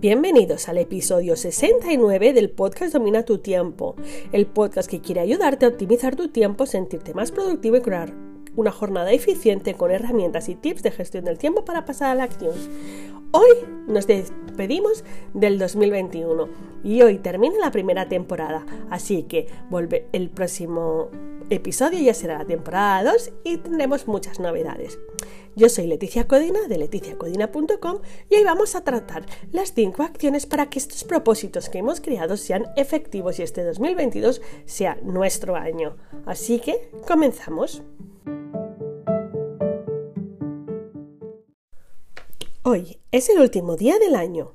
Bienvenidos al episodio 69 del podcast Domina tu tiempo, el podcast que quiere ayudarte a optimizar tu tiempo, sentirte más productivo y crear una jornada eficiente con herramientas y tips de gestión del tiempo para pasar a la acción. Hoy nos despedimos del 2021 y hoy termina la primera temporada, así que vuelve el próximo episodio ya será la temporada 2 y tendremos muchas novedades. Yo soy Leticia Codina de leticiacodina.com y hoy vamos a tratar las 5 acciones para que estos propósitos que hemos creado sean efectivos y este 2022 sea nuestro año. Así que comenzamos. Hoy es el último día del año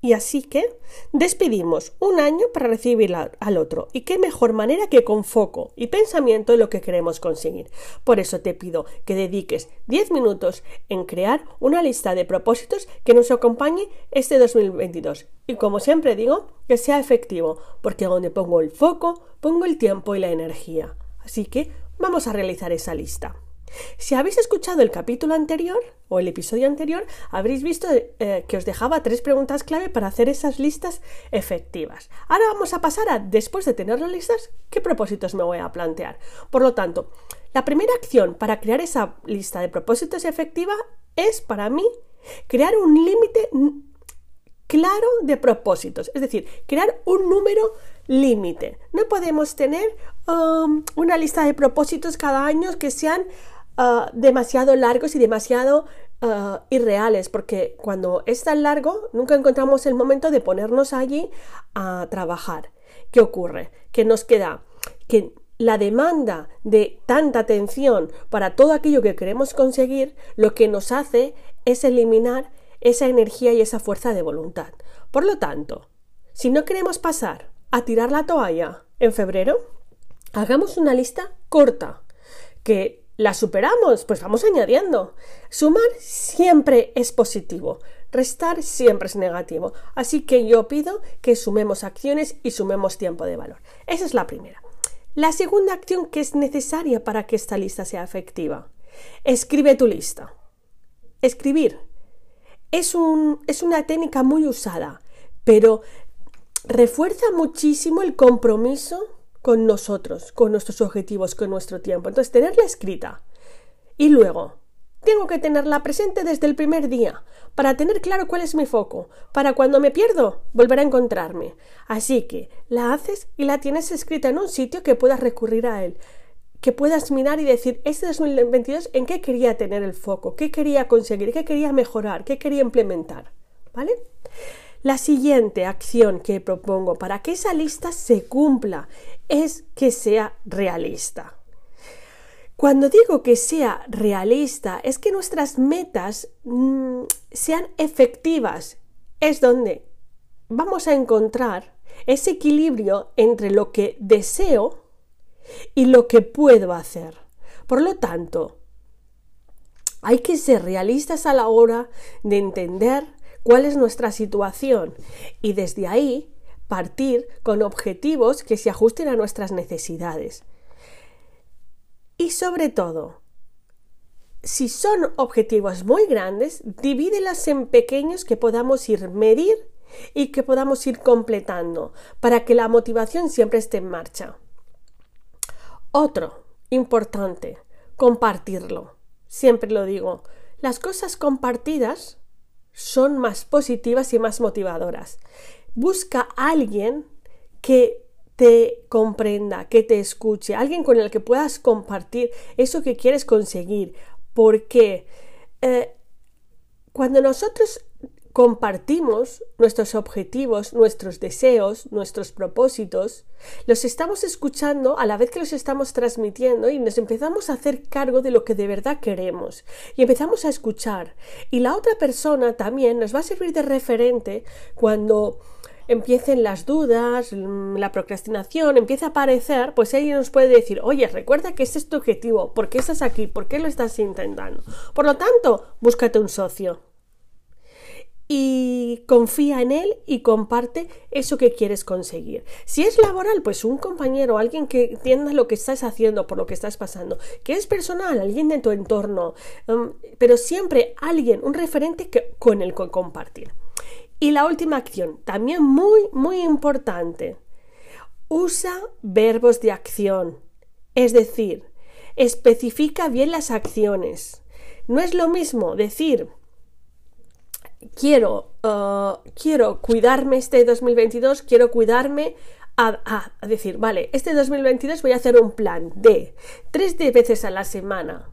y así que despedimos un año para recibir al otro. Y qué mejor manera que con foco y pensamiento en lo que queremos conseguir. Por eso te pido que dediques 10 minutos en crear una lista de propósitos que nos acompañe este 2022. Y como siempre digo, que sea efectivo, porque donde pongo el foco, pongo el tiempo y la energía. Así que vamos a realizar esa lista. Si habéis escuchado el capítulo anterior o el episodio anterior, habréis visto eh, que os dejaba tres preguntas clave para hacer esas listas efectivas. Ahora vamos a pasar a, después de tener las listas, qué propósitos me voy a plantear. Por lo tanto, la primera acción para crear esa lista de propósitos efectiva es para mí crear un límite claro de propósitos, es decir, crear un número límite. No podemos tener um, una lista de propósitos cada año que sean Ah, demasiado largos y demasiado ah, irreales, porque cuando es tan largo nunca encontramos el momento de ponernos allí a trabajar. ¿Qué ocurre? Que nos queda que la demanda de tanta atención para todo aquello que queremos conseguir, lo que nos hace es eliminar esa energía y esa fuerza de voluntad. Por lo tanto, si no queremos pasar a tirar la toalla en febrero, hagamos una lista corta que ¿La superamos? Pues vamos añadiendo. Sumar siempre es positivo, restar siempre es negativo. Así que yo pido que sumemos acciones y sumemos tiempo de valor. Esa es la primera. La segunda acción que es necesaria para que esta lista sea efectiva. Escribe tu lista. Escribir es, un, es una técnica muy usada, pero refuerza muchísimo el compromiso con nosotros, con nuestros objetivos, con nuestro tiempo. Entonces, tenerla escrita. Y luego, tengo que tenerla presente desde el primer día, para tener claro cuál es mi foco, para cuando me pierdo, volver a encontrarme. Así que la haces y la tienes escrita en un sitio que puedas recurrir a él, que puedas mirar y decir, este 2022, ¿en qué quería tener el foco? ¿Qué quería conseguir? ¿Qué quería mejorar? ¿Qué quería implementar? ¿Vale? La siguiente acción que propongo para que esa lista se cumpla es que sea realista. Cuando digo que sea realista es que nuestras metas mm, sean efectivas. Es donde vamos a encontrar ese equilibrio entre lo que deseo y lo que puedo hacer. Por lo tanto, hay que ser realistas a la hora de entender cuál es nuestra situación y desde ahí partir con objetivos que se ajusten a nuestras necesidades. Y sobre todo, si son objetivos muy grandes, divídelas en pequeños que podamos ir medir y que podamos ir completando para que la motivación siempre esté en marcha. Otro importante, compartirlo. Siempre lo digo, las cosas compartidas son más positivas y más motivadoras. Busca a alguien que te comprenda, que te escuche, alguien con el que puedas compartir eso que quieres conseguir. Porque eh, cuando nosotros compartimos nuestros objetivos, nuestros deseos, nuestros propósitos, los estamos escuchando a la vez que los estamos transmitiendo y nos empezamos a hacer cargo de lo que de verdad queremos y empezamos a escuchar. Y la otra persona también nos va a servir de referente cuando empiecen las dudas, mm, la procrastinación, empieza a aparecer, pues ella nos puede decir, oye, recuerda que ese es tu objetivo, ¿por qué estás aquí? ¿Por qué lo estás intentando? Por lo tanto, búscate un socio y confía en él y comparte eso que quieres conseguir. Si es laboral, pues un compañero, alguien que entienda lo que estás haciendo, por lo que estás pasando. Que es personal, alguien de tu entorno, um, pero siempre alguien, un referente que, con el que compartir. Y la última acción, también muy, muy importante. Usa verbos de acción. Es decir, especifica bien las acciones. No es lo mismo decir quiero, uh, quiero cuidarme este 2022, quiero cuidarme a, decir, vale, este 2022 voy a hacer un plan de tres veces a la semana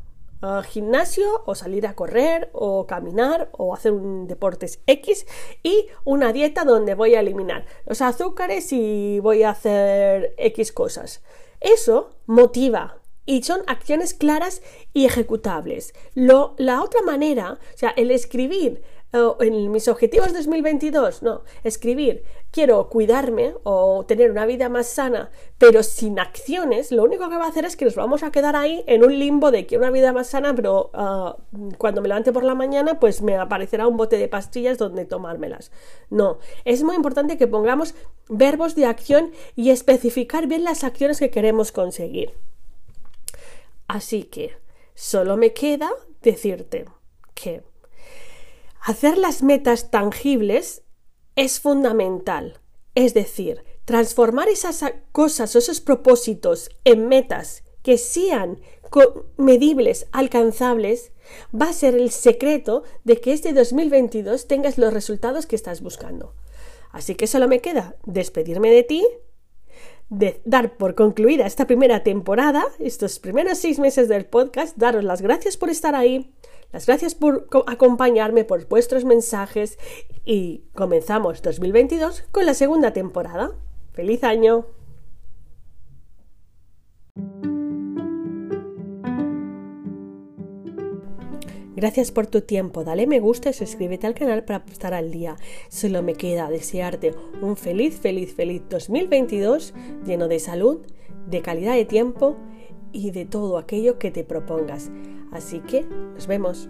gimnasio o salir a correr o caminar o hacer un deportes X y una dieta donde voy a eliminar los azúcares y voy a hacer X cosas. Eso motiva y son acciones claras y ejecutables. Lo, la otra manera, o sea, el escribir en mis objetivos 2022, no, escribir, quiero cuidarme o tener una vida más sana, pero sin acciones, lo único que va a hacer es que nos vamos a quedar ahí en un limbo de quiero una vida más sana, pero ah, cuando me levante por la mañana, pues me aparecerá un bote de pastillas donde tomármelas. No, es muy importante que pongamos verbos de acción y especificar bien las acciones que queremos conseguir. Así que solo me queda decirte que Hacer las metas tangibles es fundamental. Es decir, transformar esas cosas o esos propósitos en metas que sean medibles, alcanzables, va a ser el secreto de que este 2022 tengas los resultados que estás buscando. Así que solo me queda despedirme de ti, de dar por concluida esta primera temporada, estos primeros seis meses del podcast, daros las gracias por estar ahí, las gracias por acompañarme, por vuestros mensajes y comenzamos 2022 con la segunda temporada. ¡Feliz año! Gracias por tu tiempo, dale me gusta y suscríbete al canal para estar al día. Solo me queda desearte un feliz, feliz, feliz 2022 lleno de salud, de calidad de tiempo y de todo aquello que te propongas. Así que nos vemos.